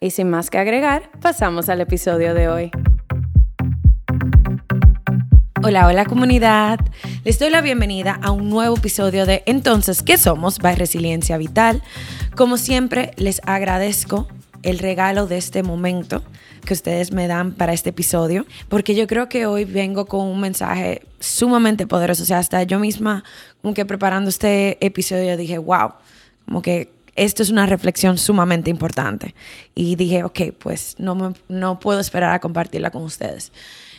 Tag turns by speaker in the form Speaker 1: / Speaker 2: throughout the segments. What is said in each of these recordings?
Speaker 1: Y sin más que agregar, pasamos al episodio de hoy. Hola, hola comunidad. Les doy la bienvenida a un nuevo episodio de Entonces, ¿qué somos? By Resiliencia Vital. Como siempre, les agradezco el regalo de este momento que ustedes me dan para este episodio, porque yo creo que hoy vengo con un mensaje sumamente poderoso. O sea, hasta yo misma, como que preparando este episodio, dije, wow, como que esto es una reflexión sumamente importante. Y dije, ok, pues no, no puedo esperar a compartirla con ustedes.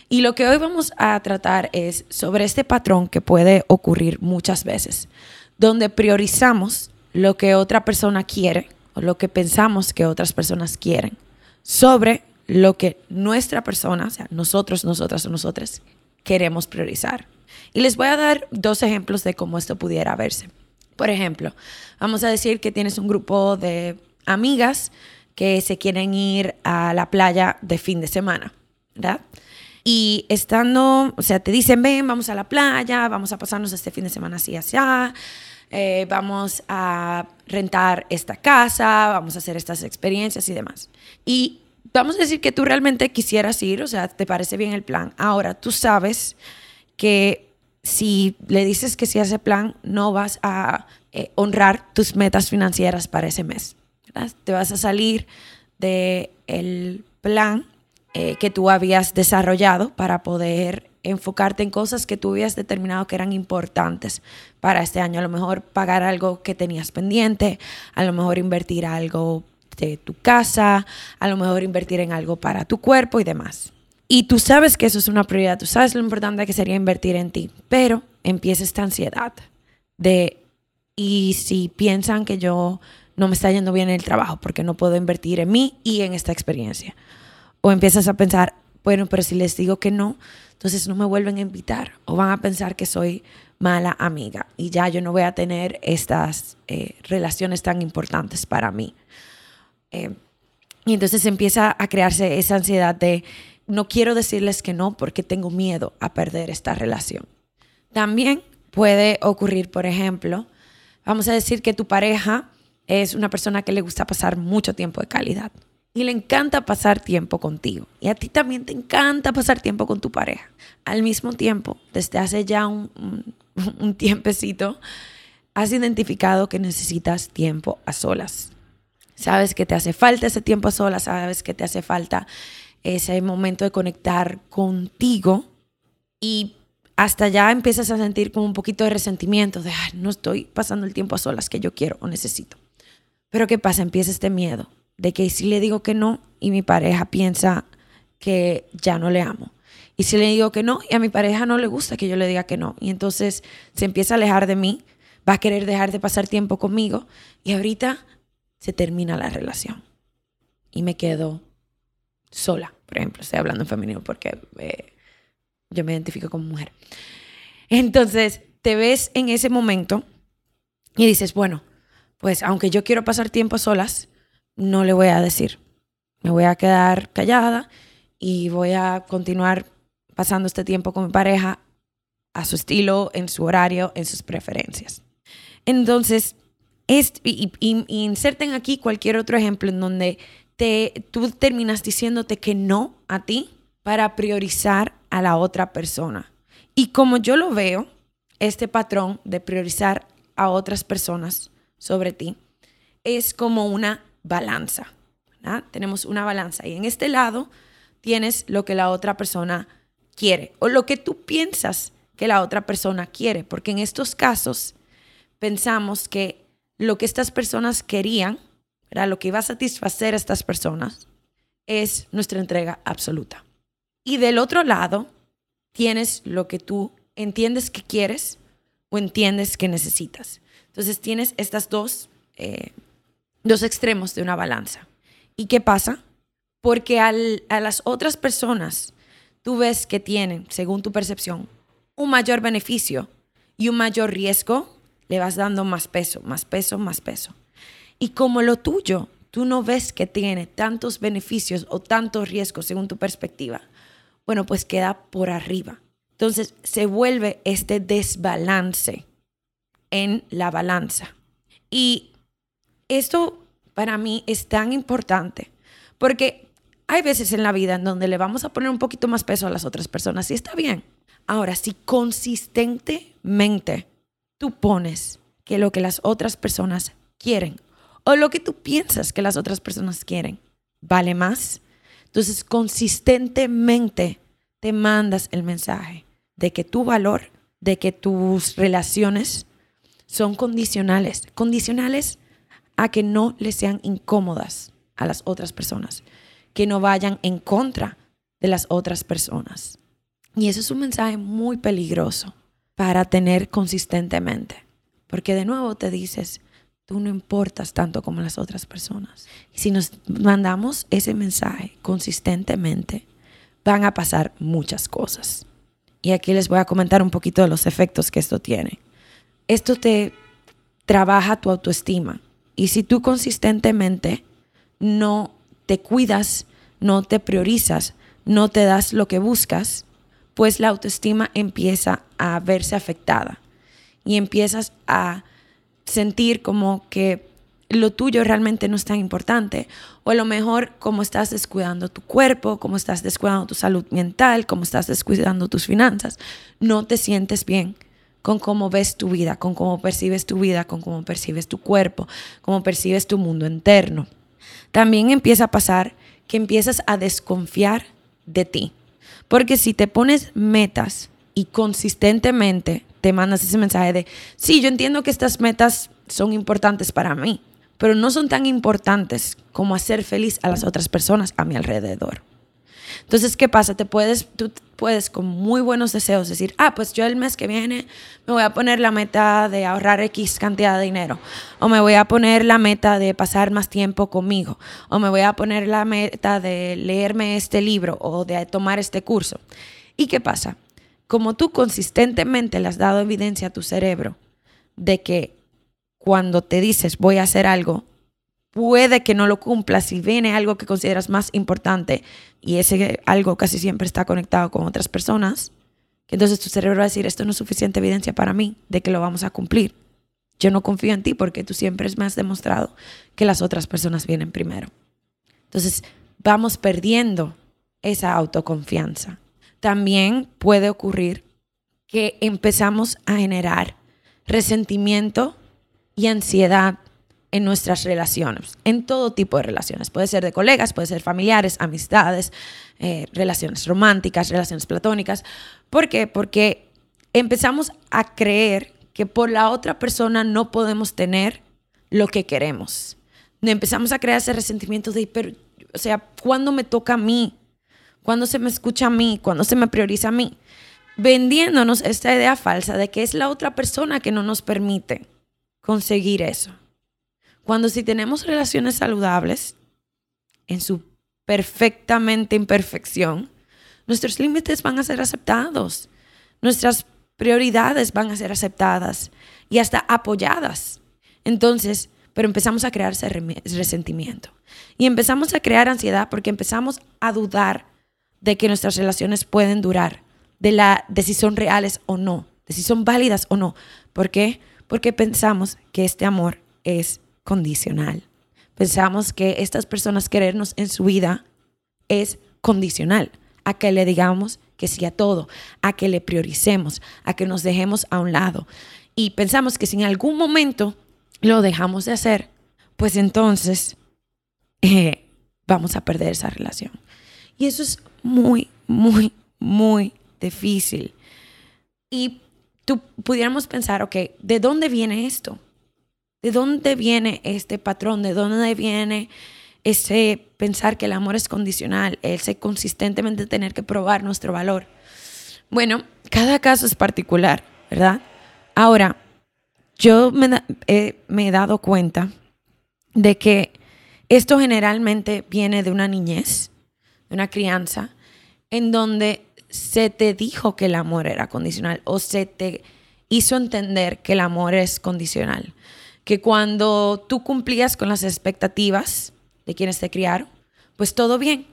Speaker 1: Y lo que hoy vamos a tratar es sobre este patrón que puede ocurrir muchas veces, donde priorizamos lo que otra persona quiere o lo que pensamos que otras personas quieren sobre lo que nuestra persona, o sea, nosotros, nosotras o nosotras, queremos priorizar. Y les voy a dar dos ejemplos de cómo esto pudiera verse. Por ejemplo, vamos a decir que tienes un grupo de amigas que se quieren ir a la playa de fin de semana, ¿verdad? Y estando, o sea, te dicen, ven, vamos a la playa, vamos a pasarnos este fin de semana así, así, eh, vamos a rentar esta casa, vamos a hacer estas experiencias y demás. Y vamos a decir que tú realmente quisieras ir, o sea, te parece bien el plan. Ahora, tú sabes que si le dices que sí a ese plan, no vas a eh, honrar tus metas financieras para ese mes. Te vas a salir del plan eh, que tú habías desarrollado para poder enfocarte en cosas que tú habías determinado que eran importantes para este año. A lo mejor pagar algo que tenías pendiente, a lo mejor invertir algo de tu casa, a lo mejor invertir en algo para tu cuerpo y demás. Y tú sabes que eso es una prioridad, tú sabes lo importante que sería invertir en ti, pero empieza esta ansiedad de, y si piensan que yo no me está yendo bien en el trabajo porque no puedo invertir en mí y en esta experiencia. O empiezas a pensar, bueno, pero si les digo que no, entonces no me vuelven a invitar o van a pensar que soy mala amiga y ya yo no voy a tener estas eh, relaciones tan importantes para mí. Eh, y entonces empieza a crearse esa ansiedad de no quiero decirles que no porque tengo miedo a perder esta relación. También puede ocurrir, por ejemplo, vamos a decir que tu pareja es una persona que le gusta pasar mucho tiempo de calidad y le encanta pasar tiempo contigo. Y a ti también te encanta pasar tiempo con tu pareja. Al mismo tiempo, desde hace ya un, un, tiempecito, has identificado que necesitas tiempo a solas. Sabes que te hace falta ese tiempo a solas, sabes que te hace falta ese momento de conectar contigo y hasta ya empiezas a sentir como un poquito de resentimiento de, no estoy pasando el tiempo a solas que yo quiero o necesito. Pero ¿qué pasa? Empieza este miedo de que si le digo que no y mi pareja piensa que ya no le amo. Y si le digo que no y a mi pareja no le gusta que yo le diga que no. Y entonces se empieza a alejar de mí, va a querer dejar de pasar tiempo conmigo y ahorita se termina la relación. Y me quedo sola, por ejemplo, estoy hablando en femenino porque eh, yo me identifico como mujer. Entonces, te ves en ese momento y dices, bueno, pues aunque yo quiero pasar tiempo solas, no le voy a decir. Me voy a quedar callada y voy a continuar pasando este tiempo con mi pareja a su estilo, en su horario, en sus preferencias. Entonces, es, y, inserten aquí cualquier otro ejemplo en donde te, tú terminas diciéndote que no a ti para priorizar a la otra persona. Y como yo lo veo, este patrón de priorizar a otras personas sobre ti es como una balanza. Tenemos una balanza y en este lado tienes lo que la otra persona quiere o lo que tú piensas que la otra persona quiere, porque en estos casos pensamos que lo que estas personas querían, lo que iba a satisfacer a estas personas, es nuestra entrega absoluta. Y del otro lado, tienes lo que tú entiendes que quieres o entiendes que necesitas. Entonces tienes estas dos, eh, dos extremos de una balanza. ¿Y qué pasa? Porque a las otras personas tú ves que tienen, según tu percepción, un mayor beneficio y un mayor riesgo, le vas dando más peso, más peso, más peso. Y como lo tuyo, tú no ves que tiene tantos beneficios o tantos riesgos según tu perspectiva, bueno, pues queda por arriba. Entonces se vuelve este desbalance en la balanza. Y esto para mí es tan importante porque hay veces en la vida en donde le vamos a poner un poquito más peso a las otras personas y está bien. Ahora, si consistentemente tú pones que lo que las otras personas quieren o lo que tú piensas que las otras personas quieren. Vale más, entonces consistentemente te mandas el mensaje de que tu valor, de que tus relaciones son condicionales, condicionales a que no les sean incómodas a las otras personas, que no vayan en contra de las otras personas. Y eso es un mensaje muy peligroso para tener consistentemente, porque de nuevo te dices, tú no importas tanto como las otras personas. Si nos mandamos ese mensaje consistentemente, van a pasar muchas cosas. Y aquí les voy a comentar un poquito de los efectos que esto tiene. Esto te trabaja tu autoestima. Y si tú consistentemente no te cuidas, no te priorizas, no te das lo que buscas, pues la autoestima empieza a verse afectada y empiezas a sentir como que lo tuyo realmente no es tan importante. O a lo mejor como estás descuidando tu cuerpo, como estás descuidando tu salud mental, como estás descuidando tus finanzas, no te sientes bien con cómo ves tu vida, con cómo percibes tu vida, con cómo percibes tu cuerpo, cómo percibes tu mundo interno. También empieza a pasar que empiezas a desconfiar de ti. Porque si te pones metas y consistentemente te mandas ese mensaje de, sí, yo entiendo que estas metas son importantes para mí, pero no son tan importantes como hacer feliz a las otras personas a mi alrededor. Entonces, ¿qué pasa? Te puedes, tú puedes con muy buenos deseos decir, ah, pues yo el mes que viene me voy a poner la meta de ahorrar X cantidad de dinero, o me voy a poner la meta de pasar más tiempo conmigo, o me voy a poner la meta de leerme este libro o de tomar este curso. ¿Y qué pasa? Como tú consistentemente le has dado evidencia a tu cerebro de que cuando te dices voy a hacer algo, puede que no lo cumplas si viene algo que consideras más importante y ese algo casi siempre está conectado con otras personas, entonces tu cerebro va a decir, esto no es suficiente evidencia para mí de que lo vamos a cumplir. Yo no confío en ti porque tú siempre me has demostrado que las otras personas vienen primero. Entonces vamos perdiendo esa autoconfianza. También puede ocurrir que empezamos a generar resentimiento y ansiedad en nuestras relaciones, en todo tipo de relaciones. Puede ser de colegas, puede ser familiares, amistades, eh, relaciones románticas, relaciones platónicas. ¿Por qué? Porque empezamos a creer que por la otra persona no podemos tener lo que queremos. Empezamos a crear ese resentimiento de, pero, o sea, ¿cuándo me toca a mí? ¿Cuándo se me escucha a mí? ¿Cuándo se me prioriza a mí? Vendiéndonos esta idea falsa de que es la otra persona que no nos permite conseguir eso. Cuando si tenemos relaciones saludables, en su perfectamente imperfección, nuestros límites van a ser aceptados, nuestras prioridades van a ser aceptadas y hasta apoyadas. Entonces, pero empezamos a crear ese resentimiento y empezamos a crear ansiedad porque empezamos a dudar de que nuestras relaciones pueden durar, de la de si son reales o no, de si son válidas o no. ¿Por qué? Porque pensamos que este amor es condicional. Pensamos que estas personas querernos en su vida es condicional, a que le digamos que sí a todo, a que le prioricemos, a que nos dejemos a un lado. Y pensamos que si en algún momento lo dejamos de hacer, pues entonces eh, vamos a perder esa relación. Y eso es muy, muy, muy difícil. Y tú pudiéramos pensar, ok, ¿de dónde viene esto? ¿De dónde viene este patrón? ¿De dónde viene ese pensar que el amor es condicional? Ese consistentemente tener que probar nuestro valor. Bueno, cada caso es particular, ¿verdad? Ahora, yo me, me he dado cuenta de que esto generalmente viene de una niñez, una crianza, en donde se te dijo que el amor era condicional o se te hizo entender que el amor es condicional que cuando tú cumplías con las expectativas de quienes te criaron, pues todo bien.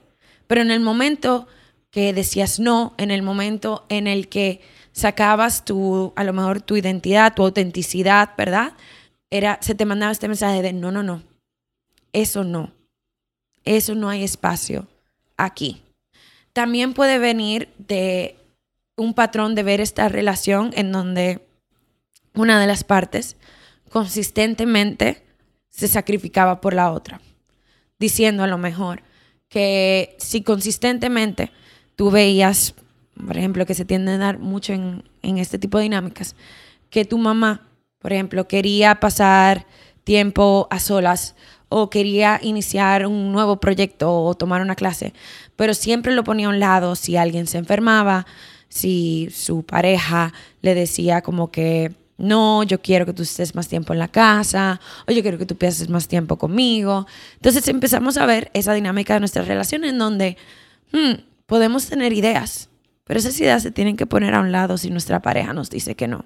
Speaker 1: Pero en el momento que decías no, en el momento en el que sacabas tu, a lo mejor tu identidad, tu autenticidad, ¿verdad? Era, se te mandaba este mensaje de no, no, no, eso no, eso no hay espacio aquí. También puede venir de un patrón de ver esta relación en donde una de las partes consistentemente se sacrificaba por la otra, diciendo a lo mejor que si consistentemente tú veías, por ejemplo, que se tiende a dar mucho en, este tipo de dinámicas, que tu mamá, por ejemplo, quería pasar tiempo a solas o quería iniciar un nuevo proyecto o tomar una clase, pero siempre lo ponía a un lado si alguien se enfermaba, si su pareja le decía como que no, yo quiero que tú estés más tiempo en la casa, o yo quiero que tú pases más tiempo conmigo. Entonces empezamos a ver esa dinámica de nuestra relación en donde hmm, podemos tener ideas, pero esas ideas se tienen que poner a un lado si nuestra pareja nos dice que no.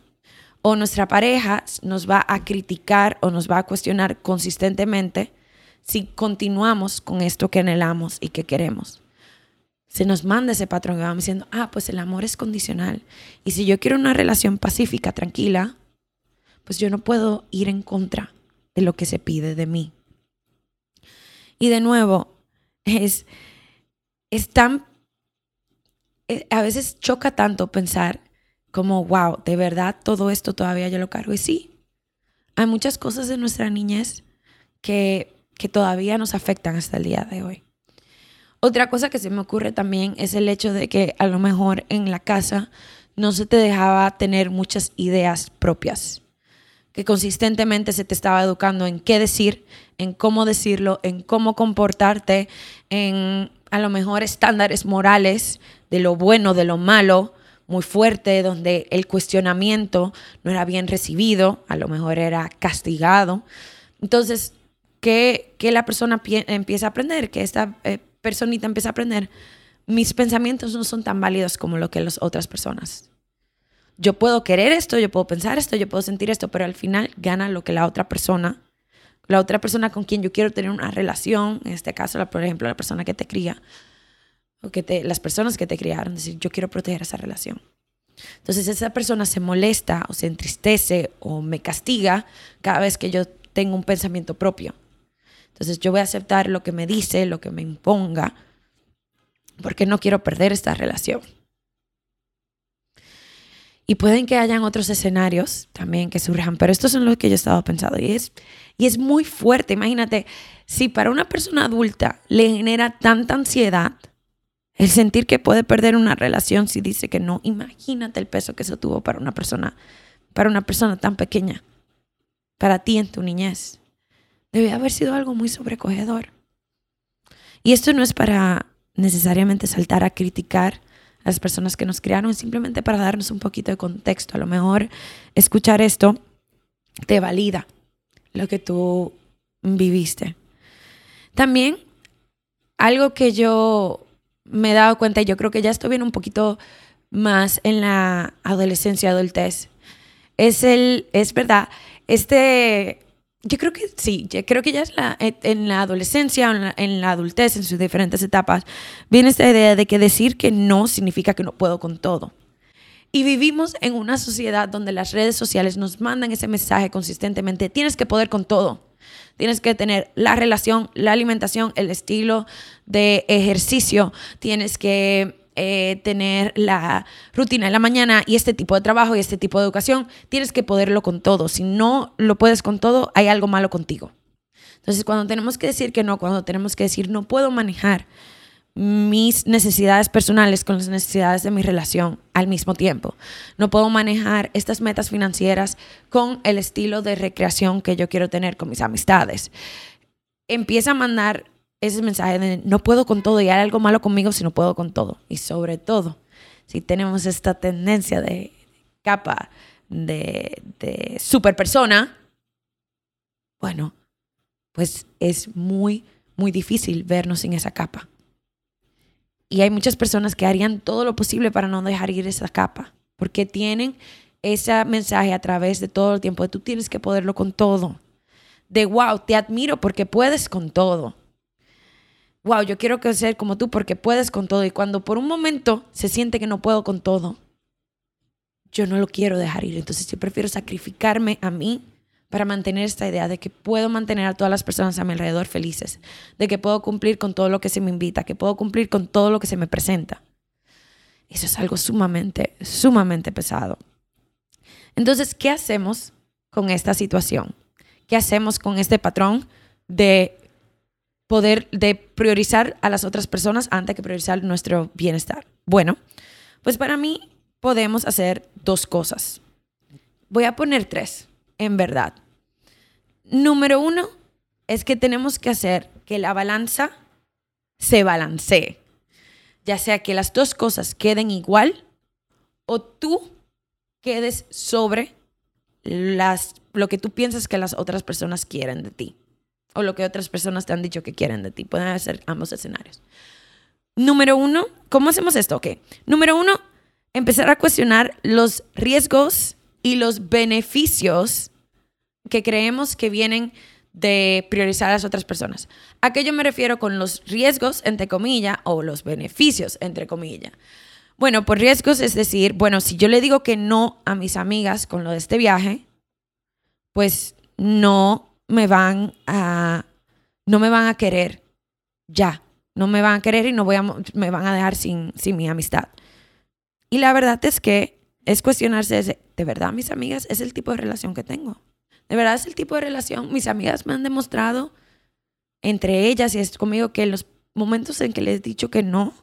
Speaker 1: O nuestra pareja nos va a criticar o nos va a cuestionar consistentemente si continuamos con esto que anhelamos y que queremos. Se nos manda ese patrón y vamos diciendo, ah, pues el amor es condicional. Y si yo quiero una relación pacífica, tranquila, pues yo no puedo ir en contra de lo que se pide de mí. Y de nuevo, es, es tan, eh, a veces choca tanto pensar como, wow, de verdad todo esto todavía yo lo cargo. Y sí, hay muchas cosas de nuestra niñez que, que todavía nos afectan hasta el día de hoy. Otra cosa que se me ocurre también es el hecho de que a lo mejor en la casa no se te dejaba tener muchas ideas propias que consistentemente se te estaba educando en qué decir, en cómo decirlo, en cómo comportarte, en a lo mejor estándares morales de lo bueno, de lo malo, muy fuerte, donde el cuestionamiento no era bien recibido, a lo mejor era castigado. Entonces, que, la persona empieza a aprender, que esta eh, personita empieza a aprender, mis pensamientos no son tan válidos como lo que las otras personas. Yo puedo querer esto, yo puedo pensar esto, yo puedo sentir esto, pero al final gana lo que la otra persona, la otra persona con quien yo quiero tener una relación, en este caso, por ejemplo, la persona que te cría, o que te, las personas que te criaron, decir, yo quiero proteger esa relación. Entonces esa persona se molesta o se entristece o me castiga cada vez que yo tengo un pensamiento propio. Entonces yo voy a aceptar lo que me dice, lo que me imponga, porque no quiero perder esta relación. Y pueden que hayan otros escenarios también que surjan, pero estos son los que yo he estado pensando. Y es, y es muy fuerte. Imagínate, si para una persona adulta le genera tanta ansiedad el sentir que puede perder una relación si dice que no, imagínate el peso que eso tuvo para una persona, para una persona tan pequeña, para ti en tu niñez. Debe haber sido algo muy sobrecogedor. Y esto no es para necesariamente saltar a criticar las personas que nos criaron, simplemente para darnos un poquito de contexto. A lo mejor escuchar esto te valida lo que tú viviste. También algo que yo me he dado cuenta, y yo creo que ya esto viene un poquito más en la adolescencia, adultez, es el, es verdad, este yo creo que sí, yo creo que ya es la, en la adolescencia, en la, en la, adultez, en sus diferentes etapas, viene esta idea de que decir que no significa que no puedo con todo. Y vivimos en una sociedad donde las redes sociales nos mandan ese mensaje consistentemente. Tienes que poder con todo. Tienes que tener la relación, la alimentación, el estilo de ejercicio. Tienes que eh, tener la rutina en la mañana y este tipo de trabajo y este tipo de educación. Tienes que poderlo con todo. Si no lo puedes con todo, hay algo malo contigo. Entonces, cuando tenemos que decir que no, cuando tenemos que decir no puedo manejar mis necesidades personales con las necesidades de mi relación al mismo tiempo. No puedo manejar estas metas financieras con el estilo de recreación que yo quiero tener con mis amistades. Empieza a mandar ese mensaje de no puedo con todo y hay algo malo conmigo si no puedo con todo. Y sobre todo, si tenemos esta tendencia de capa de, de super persona, bueno, pues es muy, muy difícil vernos sin esa capa. Y hay muchas personas que harían todo lo posible para no dejar ir esa capa, porque tienen ese mensaje a través de todo el tiempo, de tú tienes que poderlo con todo. De wow, te admiro porque puedes con todo. Wow, yo quiero ser como tú porque puedes con todo. Y cuando por un momento se siente que no puedo con todo, yo no lo quiero dejar ir. Entonces yo prefiero sacrificarme a mí para mantener esta idea de que puedo mantener a todas las personas a mi alrededor felices, de que puedo cumplir con todo lo que se me invita, que puedo cumplir con todo lo que se me presenta. Eso es algo sumamente, sumamente pesado. Entonces, ¿qué hacemos con esta situación? ¿Qué hacemos con este patrón de poder, de priorizar a las otras personas antes que priorizar nuestro bienestar? Bueno, pues para mí podemos hacer dos cosas. Voy a poner tres en verdad. Número uno es que tenemos que hacer que la balanza se balancee. Ya sea que las dos cosas queden igual o tú quedes sobre las, lo que tú piensas que las otras personas quieren de ti o lo que otras personas te han dicho que quieren de ti. Pueden ser ambos escenarios. Número uno, ¿cómo hacemos esto? Ok. Número uno, empezar a cuestionar los riesgos y los beneficios que creemos que vienen de priorizar a las otras personas. ¿A qué yo me refiero con los riesgos, entre comillas, o los beneficios, entre comillas? Bueno, por riesgos es decir, bueno, si yo le digo que no a mis amigas con lo de este viaje, pues no me van a, no me van a querer ya. No me van a querer y no voy a, me van a dejar sin, sin mi amistad. Y la verdad es que es cuestionarse, de verdad, mis amigas, es el tipo de relación que tengo. De verdad es el tipo de relación. Mis amigas me han demostrado, entre ellas y es conmigo, que en los momentos en que les he dicho que no,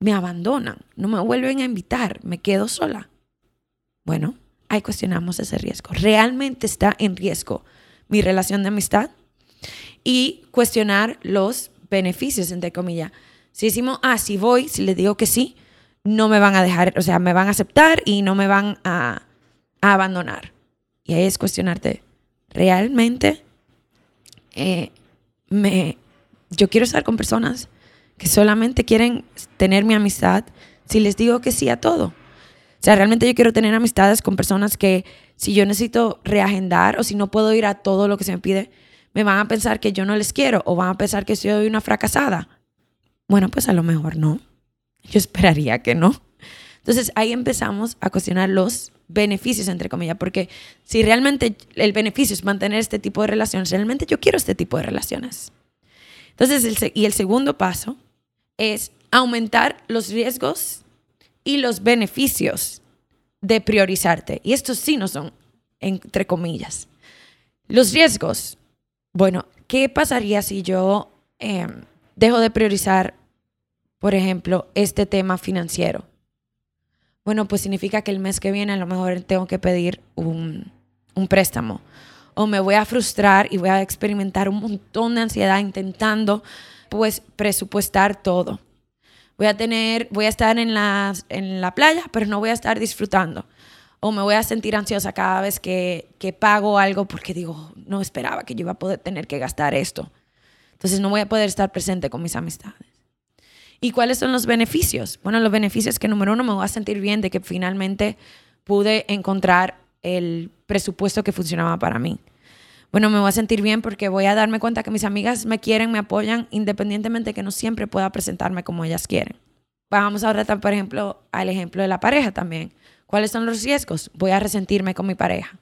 Speaker 1: me abandonan, no me vuelven a invitar, me quedo sola. Bueno, ahí cuestionamos ese riesgo. ¿Realmente está en riesgo mi relación de amistad? Y cuestionar los beneficios, entre comillas. Si decimos, ah, si voy, si les digo que sí, no me van a dejar, o sea, me van a aceptar y no me van a, a abandonar. Y ahí es cuestionarte, ¿realmente eh, me, yo quiero estar con personas que solamente quieren tener mi amistad si les digo que sí a todo? O sea, realmente yo quiero tener amistades con personas que si yo necesito reagendar o si no puedo ir a todo lo que se me pide, me van a pensar que yo no les quiero o van a pensar que soy una fracasada. Bueno, pues a lo mejor no. Yo esperaría que no. Entonces ahí empezamos a cuestionar los beneficios, entre comillas, porque si realmente el beneficio es mantener este tipo de relaciones, realmente yo quiero este tipo de relaciones. Entonces, y el segundo paso es aumentar los riesgos y los beneficios de priorizarte. Y estos sí no son, entre comillas. Los riesgos, bueno, ¿qué pasaría si yo em, dejo de priorizar, por ejemplo, este tema financiero? Bueno, pues significa que el mes que viene a lo mejor tengo que pedir un, préstamo. O me voy a frustrar y voy a experimentar un montón de ansiedad intentando pues presupuestar todo. Voy a tener, voy a estar en la, en la playa, pero no voy a estar disfrutando. O me voy a sentir ansiosa cada vez que, que pago algo porque digo, no esperaba que yo iba a poder tener que gastar esto. Entonces no voy a poder estar presente con mis amistades. ¿Y cuáles son los beneficios? Bueno, los beneficios que número uno me voy a sentir bien de que finalmente pude encontrar el presupuesto que funcionaba para mí. Bueno, me voy a sentir bien porque voy a darme cuenta que mis amigas me quieren, me apoyan, independientemente de que no siempre pueda presentarme como ellas quieren. Vamos a tratar, por ejemplo, al ejemplo de la pareja también. ¿Cuáles son los riesgos? Voy a resentirme con mi pareja,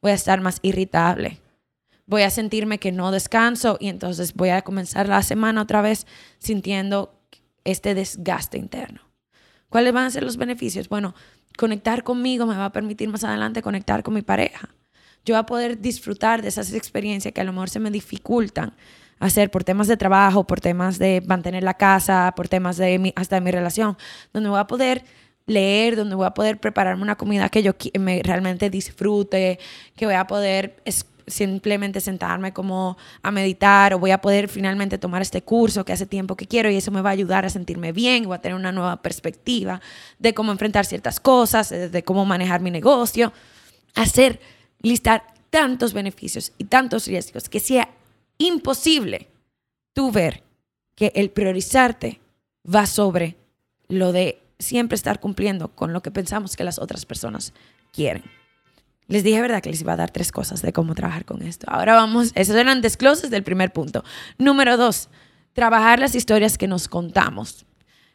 Speaker 1: voy a estar más irritable, voy a sentirme que no descanso y entonces voy a comenzar la semana otra vez sintiendo este desgaste interno. ¿Cuáles van a ser los beneficios? Bueno, conectar conmigo me va a permitir más adelante conectar con mi pareja. Yo voy a poder disfrutar de esas experiencias que a lo mejor se me dificultan hacer por temas de trabajo, por temas de mantener la casa, por temas de mi, hasta de mi relación, donde voy a poder leer, donde voy a poder prepararme una comida que yo me realmente disfrute, que voy a poder simplemente sentarme como a meditar o voy a poder finalmente tomar este curso que hace tiempo que quiero y eso me va a ayudar a sentirme bien, voy a tener una nueva perspectiva de cómo enfrentar ciertas cosas, de cómo manejar mi negocio, hacer, listar tantos beneficios y tantos riesgos que sea imposible tú ver que el priorizarte va sobre lo de siempre estar cumpliendo con lo que pensamos que las otras personas quieren. Les dije, ¿verdad? Que les iba a dar tres cosas de cómo trabajar con esto. Ahora vamos, esos eran desgloses del primer punto. Número dos, trabajar las historias que nos contamos.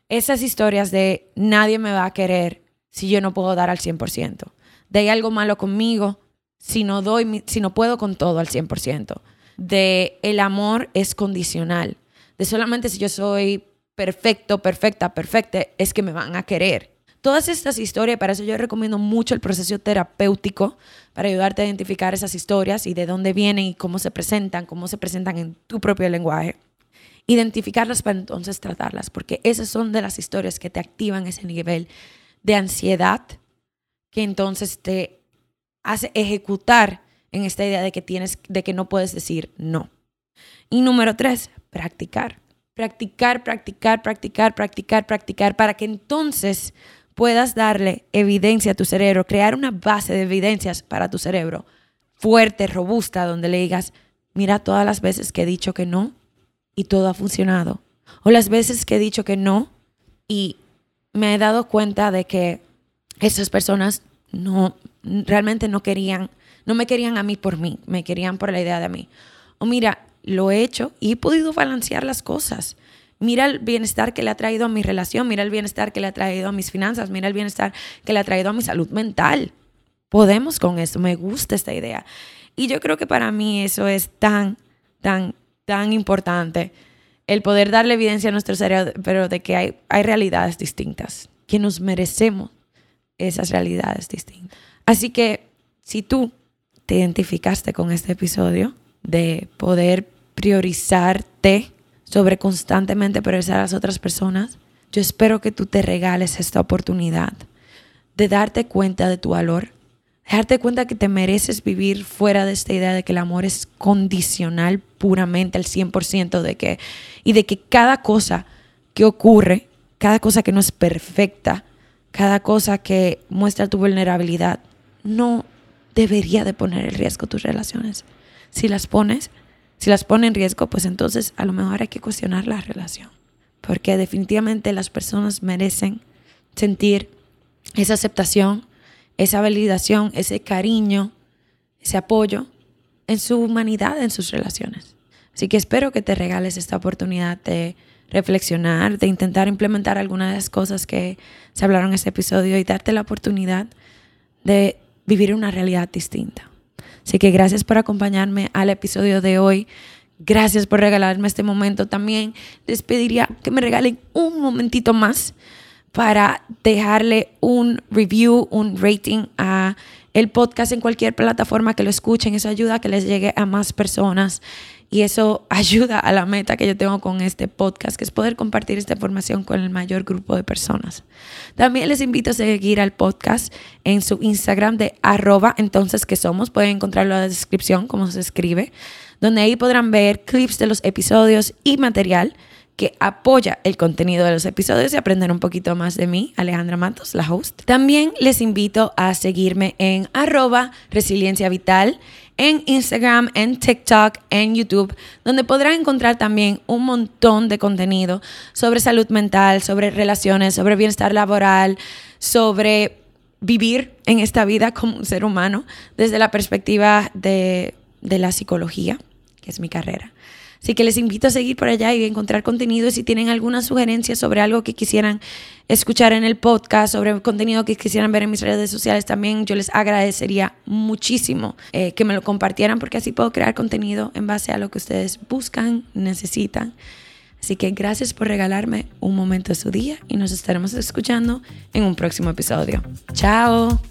Speaker 1: Esas historias de nadie me va a querer si yo no puedo dar al 100%. De hay algo malo conmigo si no, doy, si no puedo con todo al 100%. De el amor es condicional. De solamente si yo soy perfecto, perfecta, perfecta, es que me van a querer. Todas estas historias, para eso yo recomiendo mucho el proceso terapéutico, para ayudarte a identificar esas historias y de dónde vienen y cómo se presentan, cómo se presentan en tu propio lenguaje. Identificarlas para entonces tratarlas, porque esas son de las historias que te activan ese nivel de ansiedad que entonces te hace ejecutar en esta idea de que tienes, de que no puedes decir no. Y número tres, practicar. Practicar, practicar, practicar, practicar, practicar, para que entonces puedas darle evidencia a tu cerebro, crear una base de evidencias para tu cerebro fuerte, robusta, donde le digas, mira todas las veces que he dicho que no y todo ha funcionado. O las veces que he dicho que no y me he dado cuenta de que esas personas no realmente no querían, no me querían a mí por mí, me querían por la idea de mí. O mira, lo he hecho y he podido balancear las cosas. Mira el bienestar que le ha traído a mi relación, mira el bienestar que le ha traído a mis finanzas, mira el bienestar que le ha traído a mi salud mental. Podemos con eso, me gusta esta idea. Y yo creo que para mí eso es tan, tan, tan importante, el poder darle evidencia a nuestro cerebro, pero de que hay, hay realidades distintas, que nos merecemos esas realidades distintas. Así que si tú te identificaste con este episodio de poder priorizarte, sobre constantemente priorizar a las otras personas, yo espero que tú te regales esta oportunidad de darte cuenta de tu valor, darte cuenta que te mereces vivir fuera de esta idea de que el amor es condicional puramente al 100% de que, y de que cada cosa que ocurre, cada cosa que no es perfecta, cada cosa que muestra tu vulnerabilidad, no debería de poner en riesgo tus relaciones. Si las pones, si las pone en riesgo, pues entonces a lo mejor hay que cuestionar la relación. Porque definitivamente las personas merecen sentir esa aceptación, esa validación, ese cariño, ese apoyo en su humanidad, en sus relaciones. Así que espero que te regales esta oportunidad de reflexionar, de intentar implementar algunas de las cosas que se hablaron en este episodio y darte la oportunidad de vivir una realidad distinta. Así que gracias por acompañarme al episodio de hoy. Gracias por regalarme este momento. También les pediría que me regalen un momentito más para dejarle un review, un rating a el podcast en cualquier plataforma que lo escuchen. Eso ayuda a que les llegue a más personas y eso ayuda a la meta que yo tengo con este podcast, que es poder compartir esta información con el mayor grupo de personas. También les invito a seguir al podcast en su Instagram de arroba entonces que somos. Pueden encontrarlo en la descripción, como se escribe, donde ahí podrán ver clips de los episodios y material que apoya el contenido de los episodios y aprender un poquito más de mí, Alejandra Matos, la host. También les invito a seguirme en arroba resiliencia vital en Instagram, en TikTok, en YouTube, donde podrán encontrar también un montón de contenido sobre salud mental, sobre relaciones, sobre bienestar laboral, sobre vivir en esta vida como un ser humano desde la perspectiva de, de la psicología, que es mi carrera. Así que les invito a seguir por allá y encontrar contenido. Y si tienen alguna sugerencia sobre algo que quisieran escuchar en el podcast, sobre contenido que quisieran ver en mis redes sociales, también yo les agradecería muchísimo eh, que me lo compartieran porque así puedo crear contenido en base a lo que ustedes buscan, necesitan. Así que gracias por regalarme un momento de su día y nos estaremos escuchando en un próximo episodio. Chao.